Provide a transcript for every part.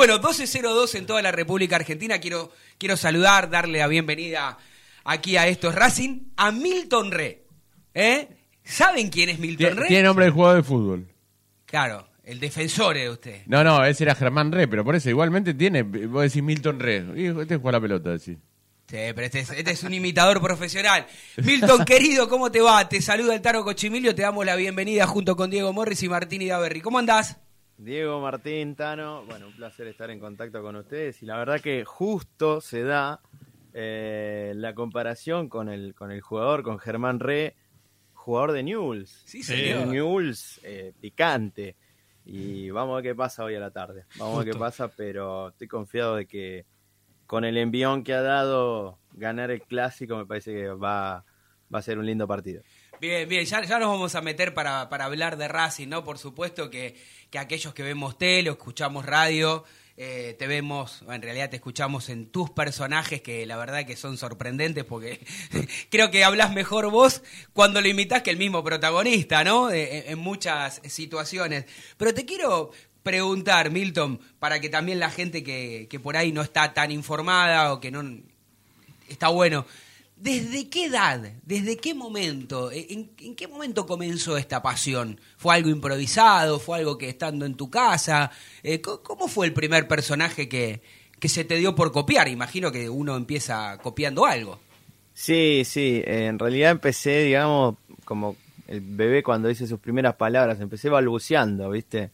Bueno, 12.02 en toda la República Argentina. Quiero, quiero saludar, darle la bienvenida aquí a estos Racing, a Milton Re. ¿Eh? ¿Saben quién es Milton Re? Tiene nombre de jugador de fútbol. Claro, el defensor de usted. No, no, ese era Germán Re, pero por eso igualmente tiene, vos decís Milton Re. Y Este juega la pelota, decís. Sí, pero este es, este es un imitador profesional. Milton, querido, ¿cómo te va? Te saluda el Taro Cochimilio, te damos la bienvenida junto con Diego Morris y Martín Idaverri. ¿Cómo andás? Diego, Martín, Tano, bueno, un placer estar en contacto con ustedes y la verdad que justo se da eh, la comparación con el, con el jugador, con Germán Re, jugador de Newell's. Sí, señor. Newell's eh, picante. Y vamos a ver qué pasa hoy a la tarde. Vamos a ver qué pasa, pero estoy confiado de que con el envión que ha dado ganar el clásico me parece que va, va a ser un lindo partido. Bien, bien, ya, ya nos vamos a meter para, para hablar de Racing, ¿no? Por supuesto que, que aquellos que vemos tele o escuchamos radio, eh, te vemos, en realidad te escuchamos en tus personajes que la verdad que son sorprendentes porque creo que hablas mejor vos cuando lo imitas que el mismo protagonista, ¿no? Eh, en, en muchas situaciones. Pero te quiero preguntar, Milton, para que también la gente que, que por ahí no está tan informada o que no está bueno. ¿Desde qué edad, desde qué momento, en, en, qué momento comenzó esta pasión? ¿Fue algo improvisado? ¿Fue algo que estando en tu casa? Eh, ¿Cómo fue el primer personaje que, que se te dio por copiar? Imagino que uno empieza copiando algo. Sí, sí, en realidad empecé, digamos, como el bebé cuando dice sus primeras palabras, empecé balbuceando, ¿viste?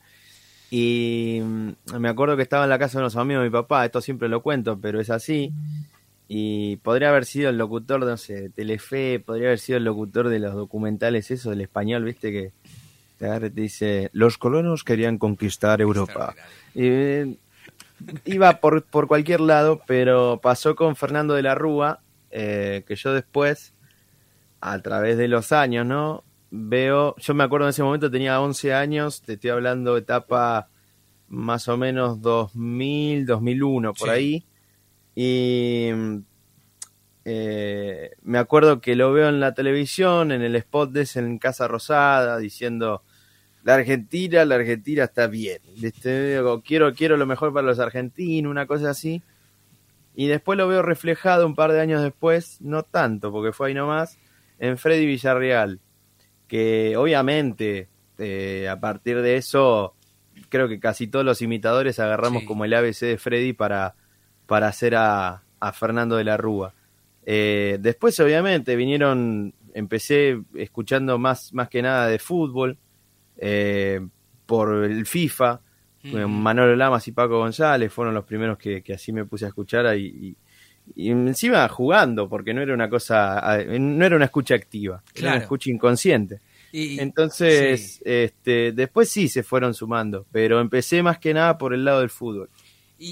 Y mm, me acuerdo que estaba en la casa de unos amigos de mi papá, esto siempre lo cuento, pero es así. Y podría haber sido el locutor, no sé, de Telefe, podría haber sido el locutor de los documentales, eso del español, viste, que te te dice, los colonos querían conquistar Europa. Y, eh, iba por, por cualquier lado, pero pasó con Fernando de la Rúa, eh, que yo después, a través de los años, ¿no? Veo, yo me acuerdo en ese momento tenía 11 años, te estoy hablando etapa más o menos 2000, 2001, por sí. ahí y eh, me acuerdo que lo veo en la televisión, en el spot de ese en Casa Rosada, diciendo la Argentina, la Argentina está bien. ¿viste? Quiero, quiero lo mejor para los argentinos, una cosa así. Y después lo veo reflejado un par de años después, no tanto, porque fue ahí nomás, en Freddy Villarreal. Que obviamente, eh, a partir de eso, creo que casi todos los imitadores agarramos sí. como el ABC de Freddy para para hacer a, a Fernando de la Rúa. Eh, después, obviamente, vinieron, empecé escuchando más, más que nada de fútbol, eh, por el FIFA, mm. Manolo Lamas y Paco González fueron los primeros que, que así me puse a escuchar y, y, y, encima jugando, porque no era una cosa, no era una escucha activa, claro. era una escucha inconsciente. Y, Entonces, sí. este, después sí se fueron sumando, pero empecé más que nada por el lado del fútbol. Y,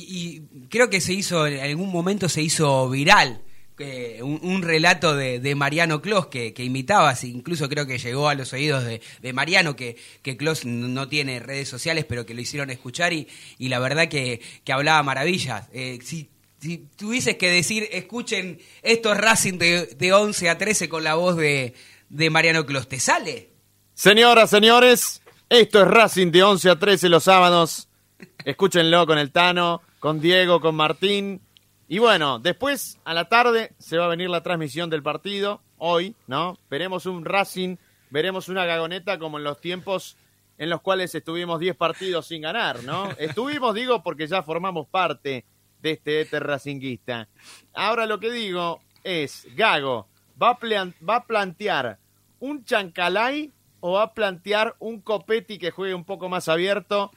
y, creo que se hizo, en algún momento se hizo viral. Eh, un, relato de, Mariano Clos que, imitabas, incluso creo que llegó a los oídos de, de Mariano, que, que Clos no tiene redes sociales, pero que lo hicieron escuchar y, y la verdad que, que hablaba maravillas. Eh, si, si, tuvieses que decir, escuchen estos Racing de, de 11 a 13 con la voz de, de Mariano Clos, ¿te sale? Señoras, señores, esto es Racing de 11 a 13 los sábados Escúchenlo con el Tano, con Diego, con Martín. Y bueno, después a la tarde se va a venir la transmisión del partido, hoy, ¿no? Veremos un Racing, veremos una gagoneta como en los tiempos en los cuales estuvimos 10 partidos sin ganar, ¿no? Estuvimos, digo, porque ya formamos parte de este éter racinguista. Ahora lo que digo es, Gago, ¿va a, va a plantear un chancalay o va a plantear un Copetti que juegue un poco más abierto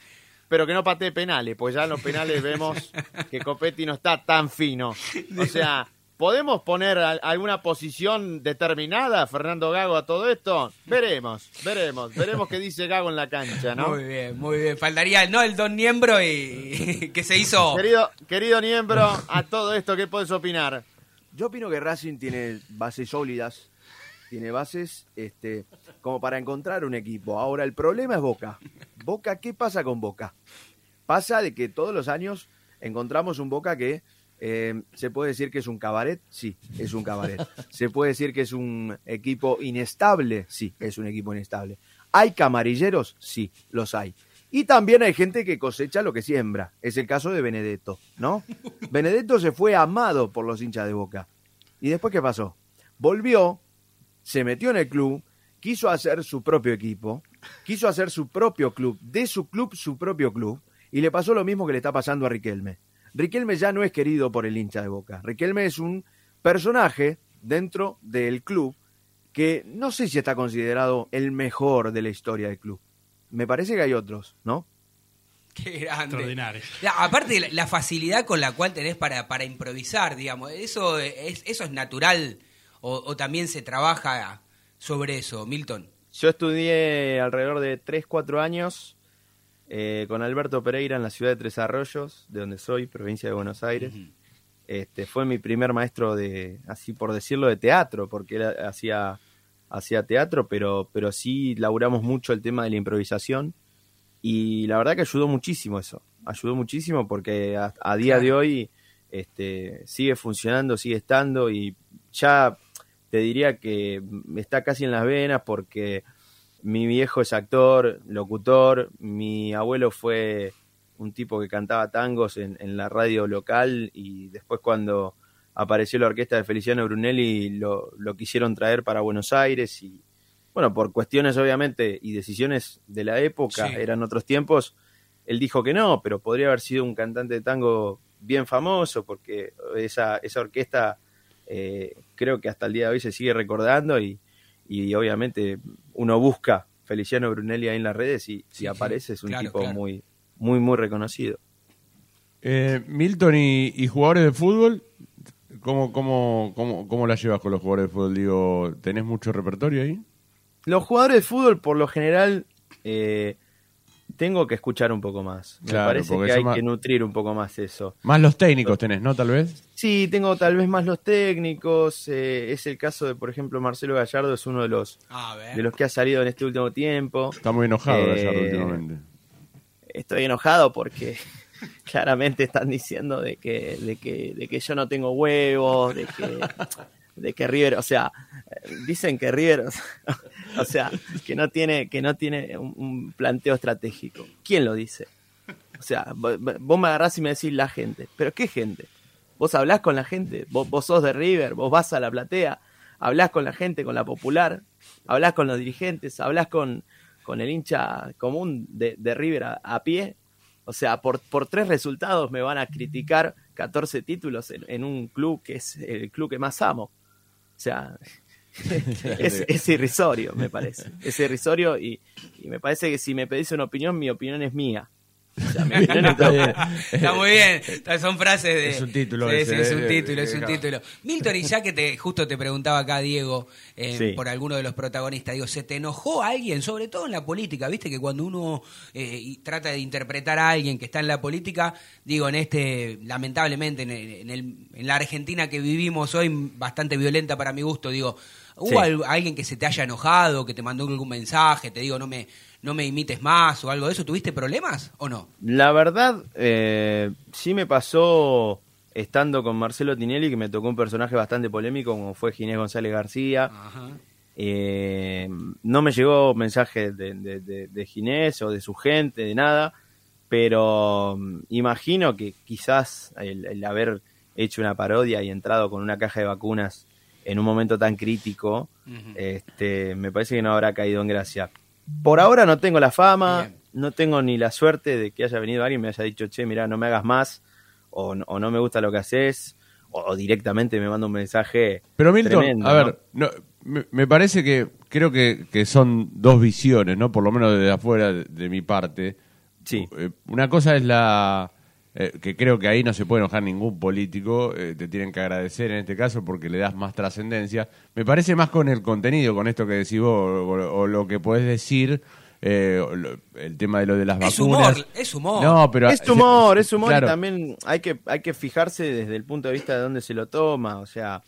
pero que no patee penales, pues ya en los penales vemos que Copetti no está tan fino. O sea, ¿podemos poner alguna posición determinada, Fernando Gago, a todo esto? Veremos, veremos, veremos qué dice Gago en la cancha, ¿no? Muy bien, muy bien. Faltaría, ¿no? El don Niembro y que se hizo... Querido, querido Niembro, a todo esto, ¿qué puedes opinar? Yo opino que Racing tiene bases sólidas, tiene bases este, como para encontrar un equipo. Ahora, el problema es Boca. Boca, ¿qué pasa con Boca? Pasa de que todos los años encontramos un Boca que eh, se puede decir que es un cabaret, sí, es un cabaret. Se puede decir que es un equipo inestable, sí, es un equipo inestable. ¿Hay camarilleros? Sí, los hay. Y también hay gente que cosecha lo que siembra. Es el caso de Benedetto, ¿no? Benedetto se fue amado por los hinchas de Boca. ¿Y después qué pasó? Volvió, se metió en el club, quiso hacer su propio equipo, quiso hacer su propio club, de su club su propio club, y le pasó lo mismo que le está pasando a Riquelme. Riquelme ya no es querido por el hincha de Boca. Riquelme es un personaje dentro del club que no sé si está considerado el mejor de la historia del club. Me parece que hay otros, ¿no? Qué grande. Extraordinario. Ya, aparte, la, la facilidad con la cual tenés para, para improvisar, digamos, ¿eso es, eso es natural o, o también se trabaja sobre eso, Milton? Yo estudié alrededor de 3, 4 años eh, con Alberto Pereira en la ciudad de Tres Arroyos, de donde soy, provincia de Buenos Aires. Este, fue mi primer maestro de, así por decirlo, de teatro, porque él hacía, hacía teatro, pero, pero sí laburamos mucho el tema de la improvisación. Y la verdad que ayudó muchísimo eso. Ayudó muchísimo porque a, a día Claro. de hoy este, sigue funcionando, sigue estando y ya te diría que está casi en las venas porque mi viejo es actor, locutor, mi abuelo fue un tipo que cantaba tangos en, en la radio local y después cuando apareció la orquesta de Feliciano Brunelli lo, lo quisieron traer para Buenos Aires y bueno, por cuestiones obviamente y decisiones de la época, Sí. eran otros tiempos, él dijo que no, pero podría haber sido un cantante de tango bien famoso porque esa, esa orquesta eh, creo que hasta el día de hoy se sigue recordando y, y obviamente uno busca Feliciano Brunelli ahí en las redes y si Sí, aparece es un claro, tipo claro. muy muy muy reconocido. Eh, Milton y, y jugadores de fútbol, ¿cómo, cómo, cómo, ¿cómo la llevas con los jugadores de fútbol? Digo, ¿tenés mucho repertorio ahí? Los jugadores de fútbol por lo general eh, tengo que escuchar un poco más. Me Claro, parece que hay más- que nutrir un poco más eso. Más los técnicos tenés, ¿no? Tal vez. Sí, tengo tal vez más los técnicos. eh, es el caso de, por ejemplo, Marcelo Gallardo, es uno de los, de los que ha salido en este último tiempo. Está muy enojado Eh, Gallardo últimamente. estoy enojado porque claramente están diciendo de que, de que, de que yo no tengo huevos, de que, de que River, o sea, dicen que River, o sea, que no tiene, que no tiene un, planteo estratégico. ¿Quién lo dice? O sea, vo- vo- vos me agarrás y me decís la gente. ¿Pero qué gente? Vos hablás con la gente, vos, vos sos de River, vos vas a la platea, hablás con la gente, con la popular, hablás con los dirigentes, hablás con, con el hincha común de, de River a, a pie. O sea, por, por tres resultados me van a criticar 14 títulos en, en un club que es el club que más amo. O sea, es, es irrisorio, me parece. Es irrisorio y, y me parece que si me pedís una opinión, mi opinión es mía. O sea, mi opinión es Está bien. Está muy bien. Son frases de. Es un título Sí, ese, sí, es eh, un eh, título, es eh, un claro. título. Milton, y ya que te, justo te preguntaba acá, Diego, eh, Sí. por alguno de los protagonistas, digo, ¿se te enojó alguien, sobre todo en la política? Viste que cuando uno eh, trata de interpretar a alguien que está en la política, digo, en este, lamentablemente, en, en el- en la Argentina que vivimos hoy, bastante violenta para mi gusto, digo, ¿hubo Sí. alguien que se te haya enojado, que te mandó algún mensaje, te digo, no me, no me imites más o algo de eso? ¿Tuviste problemas o no? La verdad, eh, sí me pasó estando con Marcelo Tinelli, que me tocó un personaje bastante polémico, como fue Ginés González García. Ajá. Eh, no me llegó mensaje de, de, de- de Ginés o de su gente, de nada, pero mm, imagino que quizás el, el haber hecho una parodia y entrado con una caja de vacunas en un momento tan crítico, este, me parece que no habrá caído en gracia. Por ahora no tengo la fama, Bien. no tengo ni la suerte de que haya venido alguien y me haya dicho, che, mira, no me hagas más, o, no- o no me gusta lo que haces, o, o directamente me manda un mensaje. Pero Milton, tremendo, a ¿no? ver, no, me, me parece que creo que, que son dos visiones, ¿no? Por lo menos desde afuera de, de mi parte. Sí. Eh, Una cosa es la eh, que creo que ahí no se puede enojar ningún político, eh, te tienen que agradecer en este caso porque le das más trascendencia. Me parece más con el contenido, con esto que decís vos, o, o lo que podés decir, eh, lo- el tema de lo de las Es vacunas. humor, es humor. No, pero es humor, es humor claro. y también hay que, hay que fijarse desde el punto de vista de dónde se lo toma. O sea,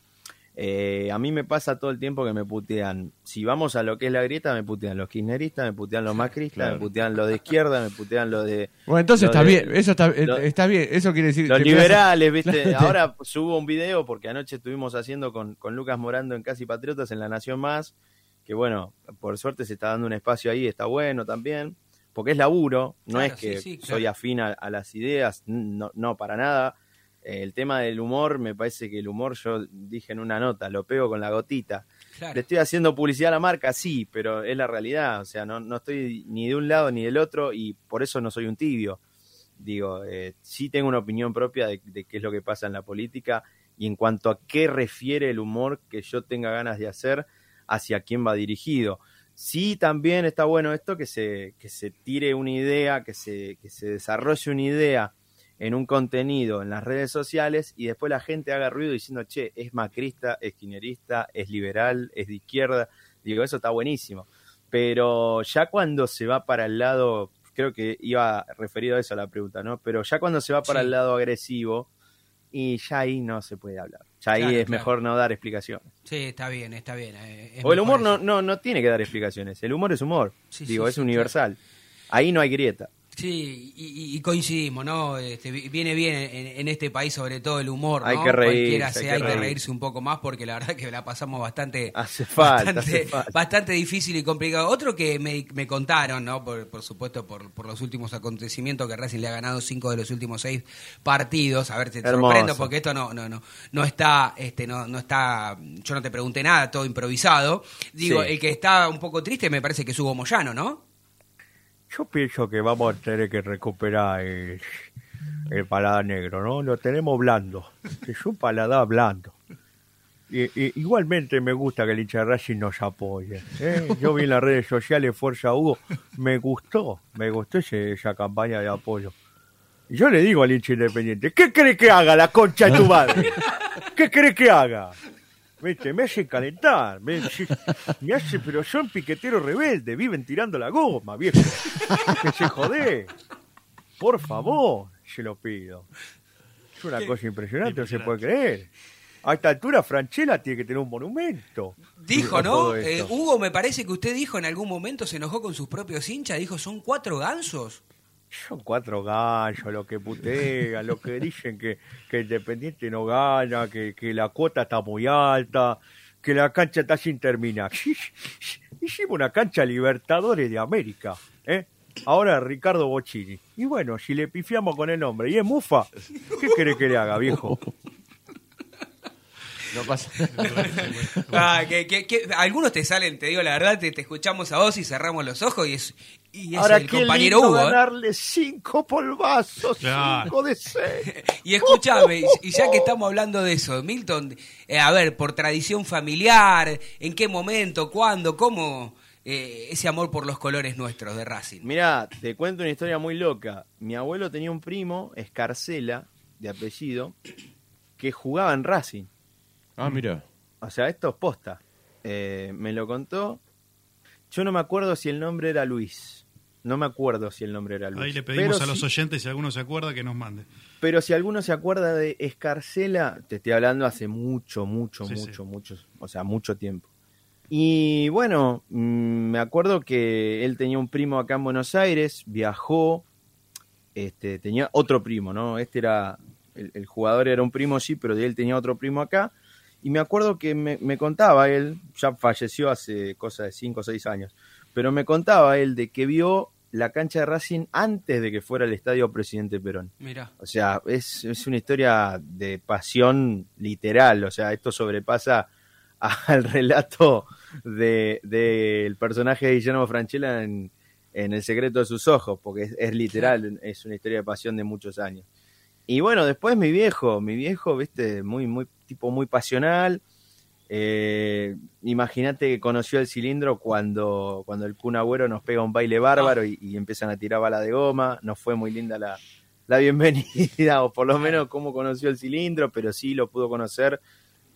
eh, a mí me pasa todo el tiempo que me putean. Si vamos a lo que es la grieta, me putean los kirchneristas, me putean los macristas, Claro. me putean los de izquierda, me putean los de. Bueno, entonces lo está de- bien, eso está, eh, lo- está bien, eso quiere decir... Los liberales, ¿viste? Ahora subo un video porque anoche estuvimos haciendo con, con Lucas Morando en Casi Patriotas en La Nación Más, que bueno, por suerte se está dando un espacio ahí, está bueno también. porque es laburo, no Claro, es que sí, sí, claro. soy afín a, a las ideas, no, no para nada. El tema del humor, me parece que el humor, yo dije en una nota, lo pego con la gotita. Claro. Le estoy haciendo publicidad a la marca, sí, pero es la realidad. O sea, no, no estoy ni de un lado ni del otro y por eso no soy un tibio. Digo, eh, sí tengo una opinión propia de, de qué es lo que pasa en la política y en cuanto a qué refiere el humor que yo tenga ganas de hacer hacia quién va dirigido. Sí, también está bueno esto que se, que se tire una idea, que se, que se desarrolle una idea en un contenido en las redes sociales y después la gente haga ruido diciendo, che, es macrista, es kirchnerista, es liberal, es de izquierda. Digo, eso está buenísimo. Pero ya cuando se va para el lado, creo que iba referido a eso la pregunta, ¿no? Pero ya cuando se va para Sí. el lado agresivo, y ya ahí no se puede hablar. Ya ahí Claro, es claro. mejor no dar explicaciones. Sí, está bien, está bien. eh, es O el humor no, no, no tiene que dar explicaciones. El humor es humor. Sí, Digo, sí, es universal. Ahí no hay grieta. Sí, y, y- coincidimos, ¿no? Este, vi- viene bien en, en este país, sobre todo el humor, ¿no? Hay que reírse, hay sea, que hay que reírse un poco más porque la verdad que la pasamos bastante, Hace falta, bastante, hace falta. bastante difícil y complicado. Otro que me, me contaron, ¿no? Por, por supuesto, por, por los últimos acontecimientos, que Racing le ha ganado cinco de los últimos seis partidos. A ver, te Hermoso. sorprendo porque esto no, no, no, no está, este, no, no está, yo no te pregunté nada, todo improvisado. Digo, Sí. el que está un poco triste me parece que es Hugo Moyano, ¿no? Yo pienso que vamos a tener que recuperar el, el paladar negro, ¿no? Lo tenemos blando. Es un paladar blando. Y, igualmente me gusta que el hincha de Racing nos apoye. ¿eh? Yo vi en las redes sociales Fuerza Hugo, me gustó, me gustó ese- esa campaña de apoyo. Y yo le digo al hincha independiente, ¿qué cree que haga la concha de tu madre? ¿Qué cree que haga? ¿Viste? Me hace calentar, me, me hace, pero son piqueteros rebeldes, viven tirando la goma, viejo. Que se jode. Por favor, se lo pido. Es una cosa impresionante, no se puede creer. A esta altura, Franchella tiene que tener un monumento. Dijo, ¿no? Eh. Hugo, me parece que usted dijo en algún momento, se enojó con sus propios hinchas, dijo, son cuatro gansos. Son cuatro gallos los que putean, los que dicen que, que Independiente no gana, que, que la cuota está muy alta, que la cancha está sin terminar. Hicimos una cancha Libertadores de América, ¿eh? Ahora Ricardo Bocini. Y bueno, si le pifiamos con el nombre y es Mufa, ¿qué querés que le haga, viejo? No pasa Ah, que, que- que- algunos te salen, te digo la verdad, te, te escuchamos a vos y cerramos los ojos y es, y es Ahora el qué compañero lindo Hugo. ¿eh? ganarle cinco polvazos, Claro. cinco de seis. Y escúchame, y- y ya que estamos hablando de eso, Milton, eh, a ver, por tradición familiar, ¿en qué momento, cuándo, cómo eh, ese amor por los colores nuestros de Racing? Mira, te cuento una historia muy loca. Mi abuelo tenía un primo, Escarcela, de apellido, que jugaba en Racing. Ah, mira. O sea, esto es posta. Eh, me lo contó. Yo no me acuerdo si el nombre era Luis. No me acuerdo si el nombre era Luis. Ahí le pedimos Pero a los oyentes, si alguno se acuerda, que nos mande. Pero si alguno se acuerda de Escarcela, te estoy hablando hace mucho, mucho, Sí, mucho, sí. mucho, o sea, mucho tiempo. Y bueno, mm, me acuerdo que él tenía un primo acá en Buenos Aires, viajó, este, tenía otro primo, ¿no? Este era, el, el jugador era un primo, sí, pero de él tenía otro primo acá. Y me acuerdo que me, me contaba él, ya falleció hace cosa de 5 o 6 años, pero me contaba él de que vio la cancha de Racing antes de que fuera el estadio Presidente Perón. Mira, O sea, es, es una historia de pasión literal. O sea, esto sobrepasa al relato de- del personaje de Guillermo Franchella en, en El secreto de sus ojos, porque es, es literal, es una historia de pasión de muchos años. Y bueno, después mi viejo, mi viejo, viste, muy, muy, tipo muy pasional. Eh, Imagínate que conoció el cilindro cuando, cuando el Kun Agüero nos pega un baile bárbaro y, y empiezan a tirar bala de goma. No fue muy linda la, la bienvenida, o por lo menos cómo conoció el cilindro, pero sí lo pudo conocer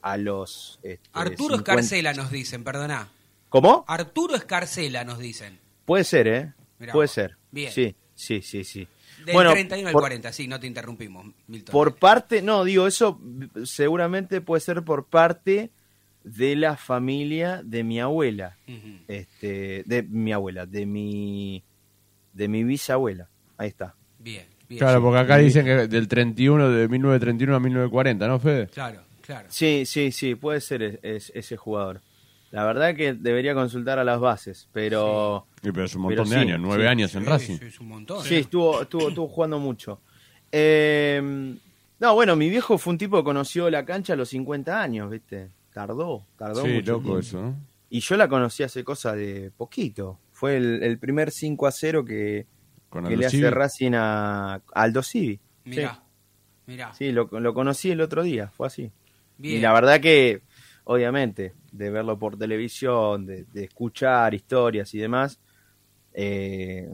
a los. este, Arturo 50 Escarcela nos dicen, perdona. ¿Cómo? Arturo Escarcela nos dicen. Puede ser, ¿eh? Mirá Puede ser. Bien. Sí, sí, sí, sí. Del Bueno, 31 al por- 40, sí, no te interrumpimos, Milton. Por parte, no, digo, eso seguramente puede ser por parte de la familia de mi abuela. Este, de mi abuela, de mi de mi bisabuela. Ahí está. Bien, bien. Claro, sí. porque acá dicen que del 31, de 1931 a 1940, ¿no, Fede? Claro, claro. Sí, sí, sí, puede ser es- es- ese jugador. La verdad que debería consultar a las bases, pero Sí, pero es un montón de sí, años, nueve sí, años en Racing. sí, es un montón. sí, estuvo, estuvo, estuvo jugando mucho. Eh, no, bueno, mi viejo fue un tipo que conoció la cancha a los 50 años, ¿viste? Tardó, tardó Sí, mucho loco tiempo. eso, ¿no? Y yo la conocí hace cosa de poquito. Fue el, el primer 5 a 0 que, Con que le hace. Racing a, a Aldo Civi. Mirá, mirá. Sí, lo, lo conocí el otro día, fue así. Bien. Y la verdad que, obviamente, de verlo por televisión, de, de escuchar historias y demás, eh,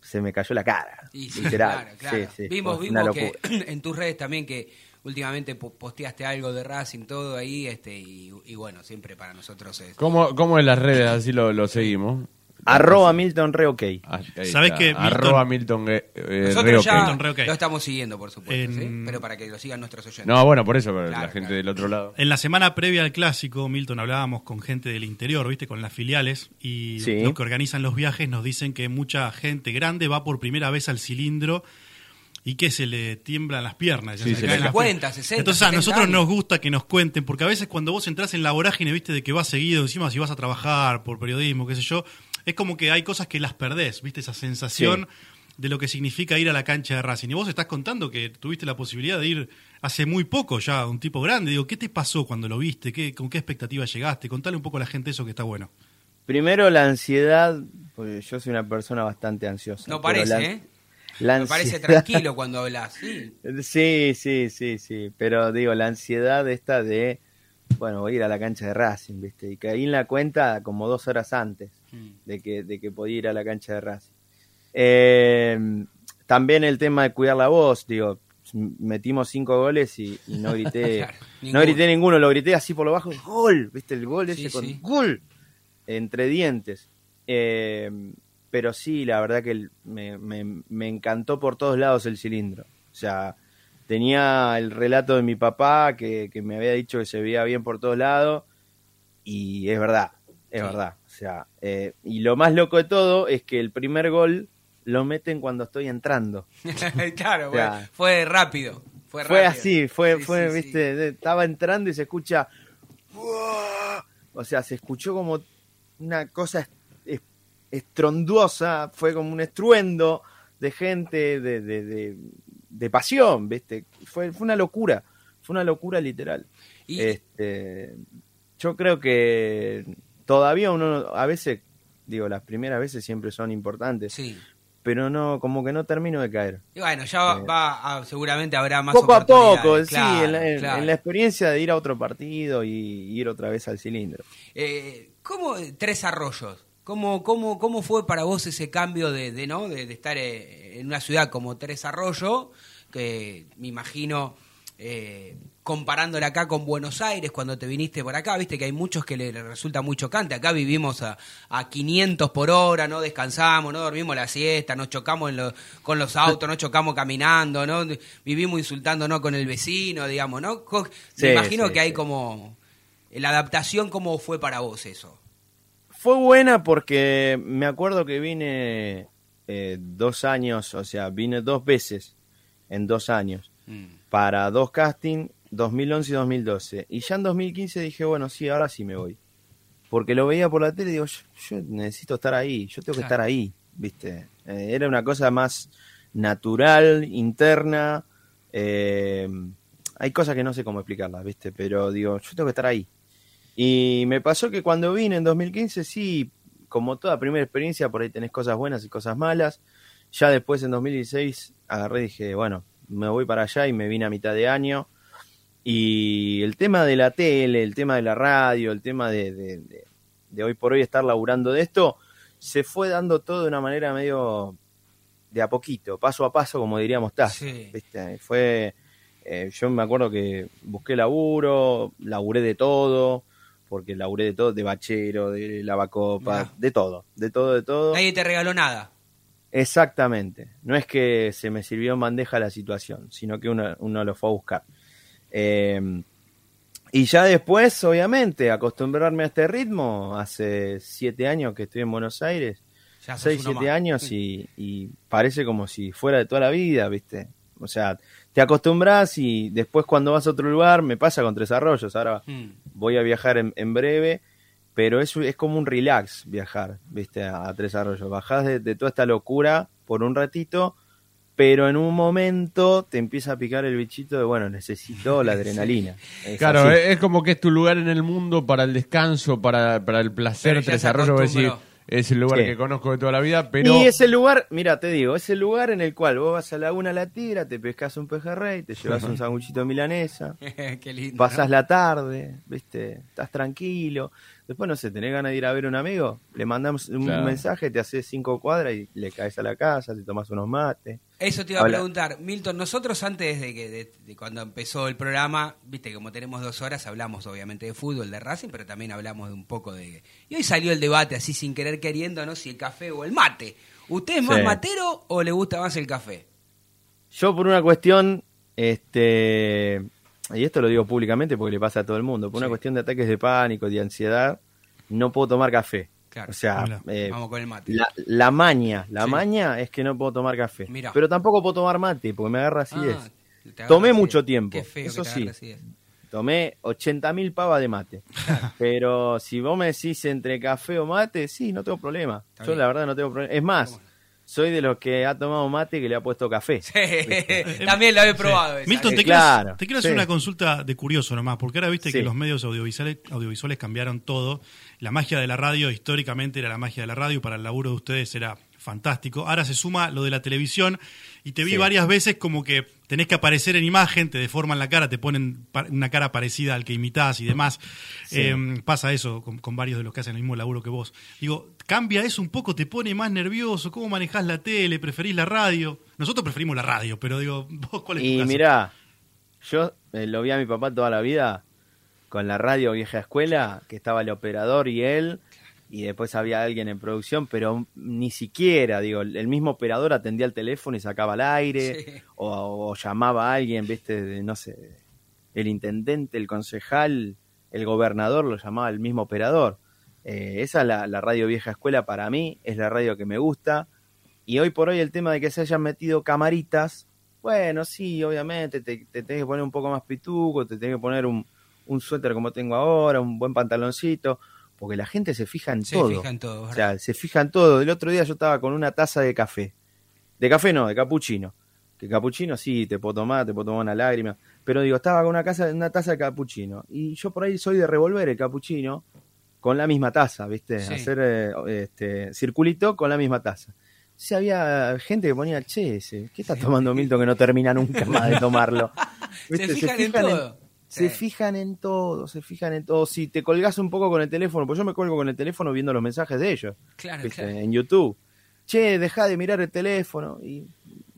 se me cayó la cara. Y sí, literal. claro, claro. Sí, sí, vimos vimos que en tus redes también que últimamente po- posteaste algo de Racing, todo ahí, este y, y bueno, siempre para nosotros es... ¿Cómo, ¿Cómo en las redes así lo, lo seguimos? Arroba Milton Re OK. Ah, ahí ¿Sabés está. qué, Milton? Arroba Milton eh, eh, Nosotros ya. Milton Re, ok. lo estamos siguiendo, por supuesto, En- ¿sí? pero para que lo sigan nuestros oyentes. No, bueno, por eso, pero Claro, la gente claro. del otro lado. En la semana previa al clásico, Milton, hablábamos con gente del interior, ¿viste? Con las filiales. Y Sí. los que organizan los viajes nos dicen que mucha gente grande va por primera vez al cilindro y que se le tiemblan las piernas. ya Sí, se le caen las 50, piernas. 60, Entonces a 70 nosotros años. nos gusta que nos cuenten, porque a veces cuando vos entras en la vorágine, viste, de que vas seguido, encima si vas a trabajar por periodismo, qué sé yo, es como que hay cosas que las perdés, viste, esa sensación de lo que significa ir a la cancha de Racing. Y vos estás contando que tuviste la posibilidad de ir hace muy poco ya, un tipo grande. Digo, ¿qué te pasó cuando lo viste? ¿Qué, ¿Con qué expectativa llegaste? Contale un poco a la gente eso que está bueno. Primero la ansiedad, porque yo soy una persona bastante ansiosa. No parece, la- ¿eh? la Me parece tranquilo cuando hablas, sí. Sí, sí, sí, sí. Pero digo, la ansiedad esta de, bueno, voy a ir a la cancha de Racing, ¿viste? Y caí en la cuenta como dos horas antes. De que, de que podía ir a la cancha de Racing. Eh, también el tema de cuidar la voz, digo, metimos cinco goles y, y no grité, Claro, no grité ninguno, lo grité así por lo bajo, gol, ¿viste? El gol Sí, ese con sí. gol, entre dientes. Eh, pero sí, la verdad que me, me- me encantó por todos lados el cilindro. O sea, tenía el relato de mi papá que, que me había dicho que se veía bien por todos lados y es verdad, es Sí. verdad. O sea, eh, y lo más loco de todo es que el primer gol lo meten cuando estoy entrando. claro, O sea, bueno, fue rápido. Fue, Fue rápido. así, fue, Sí, fue, sí, viste, estaba entrando y se escucha, "Uah". o sea, se escuchó como una cosa est- est- estronduosa, fue como un estruendo de gente, de, de, de- de pasión, viste, fue, fue una locura, fue una locura literal. Y- Este, yo creo que todavía uno, a veces, digo, las primeras veces siempre son importantes, Sí. pero no, como que no termino de caer. Y bueno, ya va, Eh, va a- seguramente habrá más poco a poco, sí, en la, en- claro. en la experiencia de ir a otro partido y ir otra vez al cilindro. Eh, ¿Cómo Tres Arroyos? ¿Cómo, cómo, cómo fue para vos ese cambio de, de, ¿no? de, de estar eh, en una ciudad como Tres Arroyos? Que me imagino eh, comparándola acá con Buenos Aires cuando te viniste por acá, viste que hay muchos que le, resulta muy chocante. Acá vivimos a, a 500 por hora, no descansamos, no dormimos la siesta, nos chocamos en lo- con los autos, no chocamos caminando, no vivimos insultándonos con el vecino, digamos, ¿no? Sí, me imagino sí, que hay sí. como la adaptación, ¿cómo fue para vos eso? Fue buena porque me acuerdo que vine eh, dos años, o sea, vine dos veces en dos años Mm. para dos castings, 2011 y 2012. Y ya en 2015 dije, bueno, sí, ahora sí me voy. Porque lo veía por la tele y digo, yo, yo necesito estar ahí, yo tengo que Claro. estar ahí, ¿viste? Eh, era una cosa más natural, interna. eh, hay cosas que no sé cómo explicarlas, ¿viste? Pero digo, yo tengo que estar ahí. Y me pasó que cuando vine en 2015, sí, como toda primera experiencia, por ahí tenés cosas buenas y cosas malas. Ya después en 2016 agarré y dije, bueno, me voy para allá y me vine a mitad de año. Y el tema de la tele, el tema de la radio, el tema de, de- de- de hoy por hoy estar laburando de esto, se fue dando todo de una manera medio de a poquito, paso a paso, como diríamos. Sí. ¿viste? Fue, eh, yo me acuerdo que busqué laburo, laburé de todo, porque laburé de todo, de bachero, de lavacopa, de todo, de todo, de todo. Nadie te regaló nada. Exactamente. No es que se me sirvió en bandeja la situación, sino que uno, uno lo fue a buscar. Eh, y ya después, obviamente, acostumbrarme a este ritmo. Hace siete años que estoy en Buenos Aires, Ya seis, siete más. años, y, y parece como si fuera de toda la vida, ¿viste? O sea, te acostumbras y después cuando vas a otro lugar, me pasa con Tres Arroyos. Ahora Mm. voy a viajar en, en breve, pero es, es como un relax viajar, viste, a, a Tres Arroyos. Bajás de, de toda esta locura por un ratito, pero en un momento te empieza a picar el bichito de, bueno, necesito la adrenalina. Es Claro, así. es, es como que es tu lugar en el mundo para el descanso, para, para el placer, Tres Arroyos. decir, es el lugar Sí. que conozco de toda la vida, pero Y es el lugar, mira, te digo, es el lugar en el cual vos vas a Laguna La Tira, te pescas un pejerrey, te llevas un sanguchito milanesa, Qué lindo. ¿no? la tarde, viste, estás tranquilo. Después, no sé, tenés ganas de ir a ver a un amigo, le mandamos un Claro. mensaje, te haces cinco cuadras y le caes a la casa, te tomas unos mates. Eso te iba a preguntar, Milton, nosotros antes de que de, de cuando empezó el programa, viste, como tenemos dos horas, hablamos obviamente de fútbol, de Racing, pero también hablamos de un poco de... Y hoy salió el debate así sin querer queriendo, ¿no? Si el café o el mate. ¿Usted es más Sí. matero o le gusta más el café? Yo por una cuestión, este, y esto lo digo públicamente porque le pasa a todo el mundo, por una cuestión de ataques de pánico, de ansiedad, no puedo tomar café. Claro. O sea, Hola. eh, Vamos con el mate. la, la maña, la Sí. maña es que no puedo tomar café. Mirá. Pero tampoco puedo tomar mate porque me agarra acidez. Ah, agarra Tomé mucho tiempo, Qué feo eso que te sí. acidez. Tomé 80.000 pavas de mate. Pero si vos me decís entre café o mate, sí, no tengo problema. Está Yo bien. la verdad no tengo problema. Es más, soy de los que ha tomado mate que le ha puesto café. Sí, también lo he probado. esa. Milton, te, Eh, quiero, claro, te quiero hacer sí. una consulta de curioso nomás, porque ahora viste que Sí. los medios audiovisuales, audiovisuales cambiaron todo. La magia de la radio históricamente era la magia de la radio, para el laburo de ustedes era fantástico. Ahora se suma lo de la televisión y te vi Sí. varias veces como que tenés que aparecer en imagen, te deforman la cara, te ponen una cara parecida al que imitás y demás. Sí. Eh, pasa eso con, con varios de los que hacen el mismo laburo que vos. Digo, cambia eso un poco, te pone más nervioso, ¿cómo manejás la tele? ¿Preferís la radio? Nosotros preferimos la radio, pero digo, vos cuál es tu Y mirá, yo eh, lo vi a mi papá toda la vida con la radio vieja escuela, que estaba el operador y él, y después había alguien en producción, pero ni siquiera, digo, el mismo operador atendía el teléfono y sacaba al aire, Sí. o, o llamaba a alguien, viste, de, no sé, el intendente, el concejal, el gobernador, lo llamaba el mismo operador. Eh, esa es la, la radio vieja escuela para mí, es la radio que me gusta. Y hoy por hoy el tema de que se hayan metido camaritas, bueno, sí, obviamente, te, te tenés que poner un poco más pituco, te tenés que poner un, un suéter como tengo ahora, un buen pantaloncito, porque la gente se fija en Se todo. fijan todo, O sea, se fijan todo. El otro día yo estaba con una taza de café. De café no, de capuchino. Que capuchino sí, te puedo tomar, te puedo tomar una lágrima. Pero digo, estaba con una, casa, una taza de capuchino. Y yo por ahí soy de revolver el capuchino con la misma taza, ¿viste? Sí. Hacer eh, este, circulito con la misma taza. Sí, había gente que ponía, che, ese, ¿qué está tomando Milton que no termina nunca más de tomarlo? Se fijan en todo. Se Sí. fijan en todo, se fijan en todo. Si te colgás un poco con el teléfono, pues yo me colgo con el teléfono viendo los mensajes de ellos. Claro, ¿viste? claro. en YouTube. Che, deja de mirar el teléfono. Y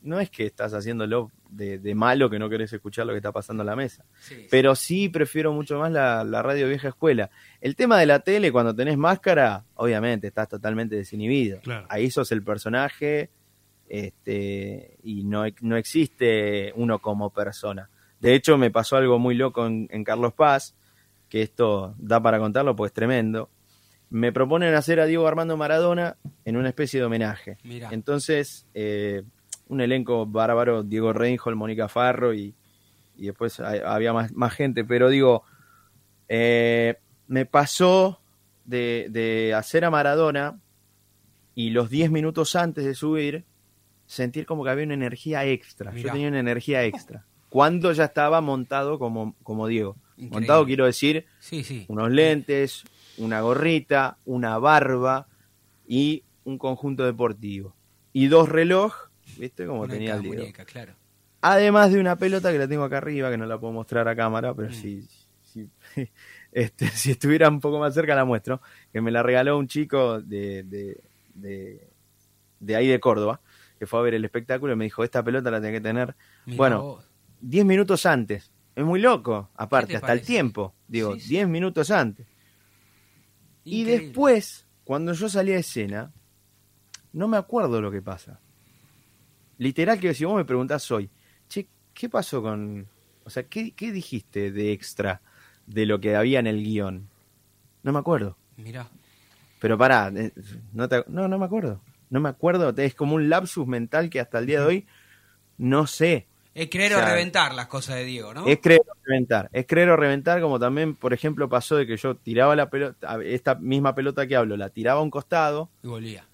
no es que estás haciéndolo de, de malo que no querés escuchar lo que está pasando en la mesa. Sí, Pero sí prefiero mucho más la, la radio vieja escuela. El tema de la tele, cuando tenés máscara, obviamente estás totalmente desinhibido. Claro. Ahí sos el personaje este, y no, no existe uno como persona. De hecho, me pasó algo muy loco en, en Carlos Paz, que esto da para contarlo, pues es tremendo. Me proponen hacer a Diego Armando Maradona en una especie de homenaje. Mirá. Entonces, eh, un elenco bárbaro, Diego Reinhold, Mónica Farro y, y después hay- había más, más gente, pero digo, eh, me pasó de, de hacer a Maradona y los 10 minutos antes de subir, sentir como que había una energía extra. Mirá. Yo tenía una energía extra. Cuando ya estaba montado como, como Diego. Increíble. Montado quiero decir Sí, sí. unos lentes, una gorrita, una barba y un conjunto deportivo. Y dos relojes, ¿viste? Como Una tenía el Diego. muñeca, claro. Además de una pelota que la tengo acá arriba, que no la puedo mostrar a cámara, pero Mm. si, si, este, si estuviera un poco más cerca la muestro, que me la regaló un chico de, de, de, de ahí de Córdoba, que fue a ver el espectáculo y me dijo, esta pelota la tenés que tener Bueno, vos. 10 minutos antes. Es muy loco, aparte, te hasta el tiempo, digo, Sí, sí. 10 minutos antes. Y después, cuando yo salí a escena, no me acuerdo lo que pasa. Literal que si vos me preguntás hoy, che, ¿qué pasó con... O sea, ¿qué, qué dijiste de extra de lo que había en el guion? No me acuerdo. Mirá. Pero pará, eh, no, te- no, no me acuerdo. No me acuerdo, es como un lapsus mental que hasta el día de hoy no sé. Es creer O reventar las cosas de Diego, ¿no? Es creer o reventar. Es creer o reventar, como también, por ejemplo, pasó de que yo tiraba la pelota, esta misma pelota que hablo, la tiraba a un costado Y volvía.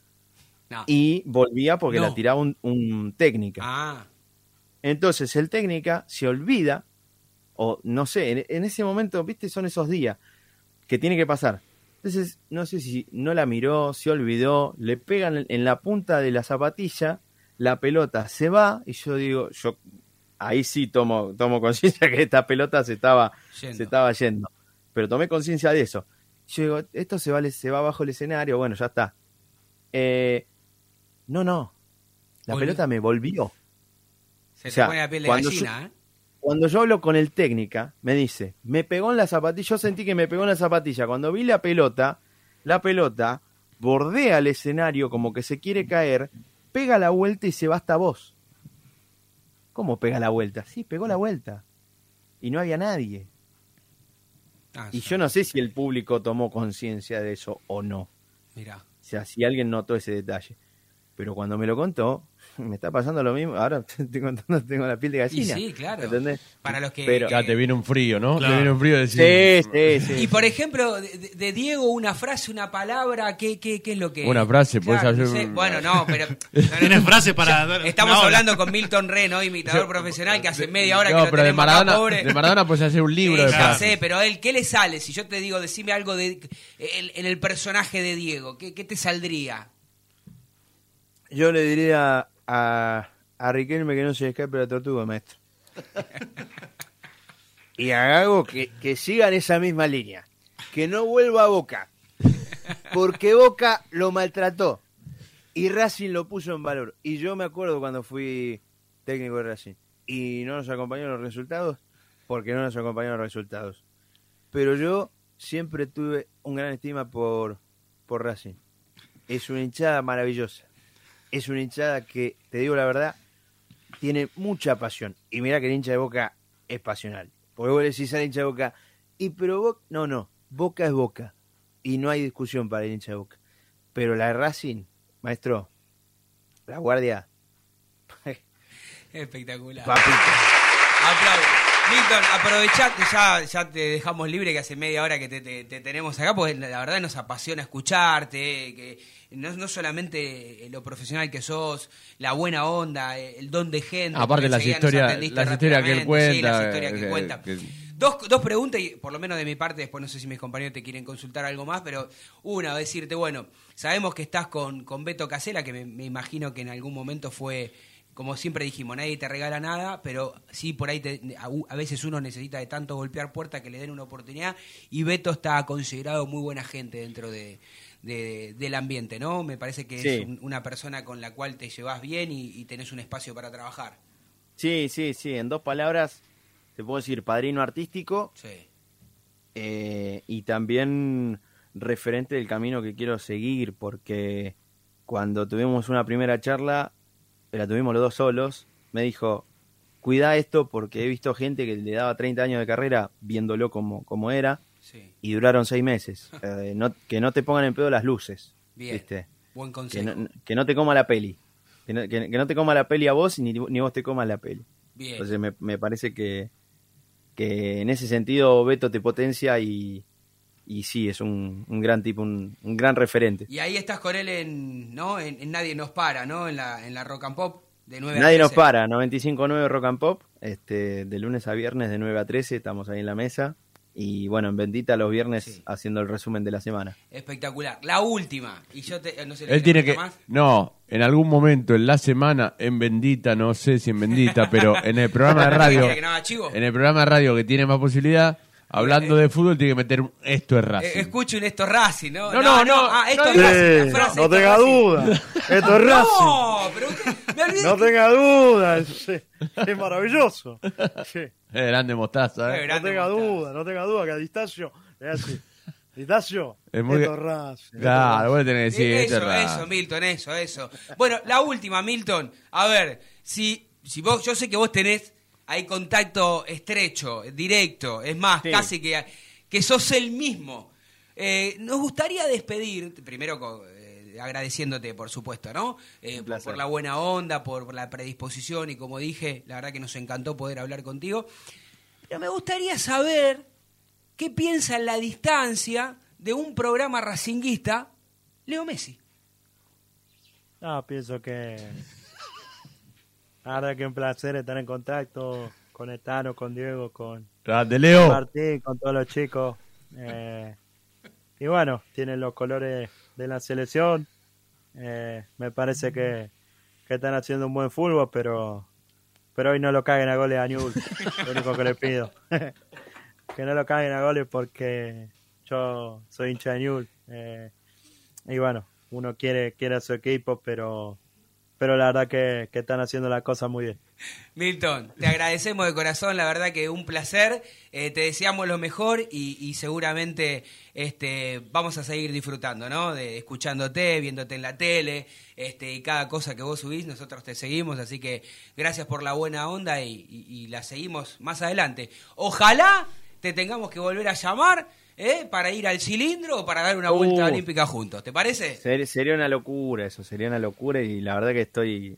No. y volvía porque No. la tiraba un, un técnica. Ah, Entonces el técnica se olvida, o no sé, en, en ese momento, viste, son esos días que tiene que pasar. Entonces, no sé si no la miró, se olvidó, le pegan en la punta de la zapatilla, la pelota se va, y yo digo, yo ahí sí tomo, tomo conciencia que esta pelota se estaba, Yendo. se estaba yendo. Pero tomé conciencia de eso. Yo digo, esto se va, se va bajo el escenario, bueno, ya está. Eh, no, no. La Volvió. pelota me volvió. se o sea, te pone la piel de cuando gallina, ¿eh? Cuando yo hablo con el técnica, me dice, me pegó en la zapatilla, yo sentí que me pegó en la zapatilla. Cuando vi la pelota, la pelota bordea el escenario como que se quiere caer, pega la vuelta y se va hasta vos. ¿Cómo pega la vuelta? Sí, pegó la vuelta. Y no había nadie. Ah, Y sí. yo no sé si el público tomó conciencia de eso o no. O Mirá. sea, si alguien notó ese detalle. Pero cuando me lo contó, me está pasando lo mismo. Ahora te estoy contando, tengo la piel de Y gallina. sí, claro. ¿Entendés? Para los que... Pero- Ya te viene un frío, ¿no? Claro. Te viene un frío de decir. Sí, sí, sí. Y por ejemplo, de, Diego, una frase, una palabra, ¿qué, qué, qué es lo que...? Una frase, puedes Claro, hacer no sé. un- Bueno, no, pero... ¿Tienes frase para Estamos hablando con Milton Reno, imitador profesional, que hace media hora No, que lo pero de acá, Maradona, pobre. de Maradona puedes hacer un libro de ya frases. sé, pero a él, ¿qué le sale? Si yo te digo, decime algo de en, en el personaje de Diego, ¿qué, qué te saldría? Yo le diría a, a Riquelme que no se escape la tortuga, maestro. y a que, que siga en esa misma línea. Que no vuelva a Boca. Porque Boca lo maltrató. Y Racing lo puso en valor. Y yo me acuerdo cuando fui técnico de Racing. Y no nos acompañaron los resultados. Porque no nos acompañaron los resultados. Pero yo siempre tuve un gran estima por, por Racing. Es una hinchada maravillosa es una hinchada que, te digo la verdad, tiene mucha pasión. Y mira que el hincha de Boca es pasional. Porque vos decís al hincha de Boca, y pero Boca, no, no, Boca es Boca. Y no hay discusión para el hincha de Boca. Pero la de Racing, maestro, la guardia, Espectacular. papito. Aplausos. Milton, aprovechate, ya, ya te dejamos libre que hace media hora que te, te- te tenemos acá, porque la verdad nos apasiona escucharte, que no, no solamente lo profesional que sos, la buena onda, el don de gente. Aparte las historias- las historias que él rápidamente, sí, las cuenta, historias que eh, cuenta. que- Dos, dos preguntas, y por lo menos de mi parte, después no sé si mis compañeros te quieren consultar algo más, pero una, decirte, bueno, sabemos que estás con, con Beto Casela, que me, me imagino que en algún momento fue, como siempre dijimos, nadie te regala nada, pero sí por ahí te- a, a veces uno necesita de tanto golpear puertas que le den una oportunidad, y Beto está considerado muy buena gente dentro de, de- del ambiente, ¿no? Me parece que Sí. es un- una persona con la cual te llevas bien y, y tenés un espacio para trabajar. Sí, sí, sí, en dos palabras, te puedo decir padrino artístico Sí. eh, y también referente del camino que quiero seguir, porque cuando tuvimos una primera charla, la tuvimos los dos solos, me dijo, cuida esto porque he visto gente que le daba 30 años de carrera viéndolo como, como era Sí. y duraron seis meses. Eh, no- que no te pongan en pedo las luces, Bien. ¿viste? Buen Que consejo. no, que no te coma la peli. Que no, que- que no te coma la peli a vos ni, ni vos te comas la peli. Bien. Entonces me, me parece que, que en ese sentido Beto te potencia y, y sí, es un, un gran tipo, un, un gran referente. Y ahí estás con él en, ¿no? En, en Nadie nos para, ¿no? En la, en la Rock and Pop de 9 a Nadie nos 13. para, 95.9 Rock and Pop, este, de lunes a viernes de 9 a 13, estamos ahí en la mesa. Y bueno, en Bendita los viernes Sí. haciendo el resumen de la semana. Espectacular. La última. Y yo te, no sé, ¿le Él tiene que. más? No, en algún momento en la semana, en Bendita, no sé si en Bendita, pero en el programa de radio. ¿Quiere que no? En el programa de radio que tiene más posibilidad, hablando de fútbol, tiene que meter un esto es Eh, Racing. escuchen esto es Racing, ¿no? No, no, no, Ah, esto no es Racing. la frase, no esto es tenga Racing. duda. Esto es Racing. No, pero usted, me olvidé. No que- tenga duda. Es, es maravilloso. Sí. Es grande mostaza, ¿eh? grande No tenga mostaza. duda, no tenga duda que a Distacio le hace. Distacio, Es muy- esto es Racing. Claro, vos le tenés que decir esto eso, es Racing. eso, Milton, eso, eso. Bueno, la última, Milton. A ver, si, si vos, yo sé que vos tenés ahí contacto estrecho, directo, es más, Sí. casi que, que sos el mismo. Eh, nos gustaría despedir, primero eh, agradeciéndote, por supuesto, ¿no? Eh, por, la buena onda, por la predisposición y como dije, la verdad que nos encantó poder hablar contigo. Pero me gustaría saber qué piensa en la distancia de un programa racinguista, Leo Messi. No, pienso que. Verdad que un placer estar en contacto con Etano, con Diego, con Grande, Leo. Martín, con todos los chicos. Eh, y bueno, tienen los colores de la selección. Eh, me parece que, que están haciendo un buen fútbol, pero pero hoy no lo caguen a goles a Newell. Lo único que le pido. que no lo caguen a goles porque yo soy hincha de Newell. Eh, y bueno, uno quiere, quiere a su equipo, pero, pero la verdad que, que están haciendo las cosas muy bien. Milton, te agradecemos de corazón, la verdad que un placer, eh, te deseamos lo mejor y, y seguramente este, vamos a seguir disfrutando, ¿no? De escuchándote, viéndote en la tele, este, y cada cosa que vos subís, nosotros te seguimos, así que gracias por la buena onda y- y la seguimos más adelante. Ojalá te tengamos que volver a llamar, ¿eh? Para ir al cilindro o para dar una vuelta Uh. olímpica juntos, ¿te parece? Ser- sería una locura eso, sería una locura y la verdad que estoy,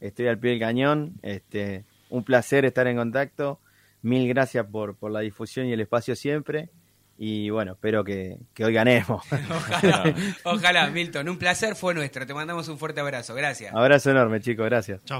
estoy al pie del cañón. Este, un placer estar en contacto. Mil gracias por, por la difusión y el espacio siempre. Y bueno, espero que, que hoy ganemos. Ojalá, ojalá, Milton, un placer fue nuestro, te mandamos un fuerte abrazo, gracias. Abrazo enorme, chicos, gracias. Chao.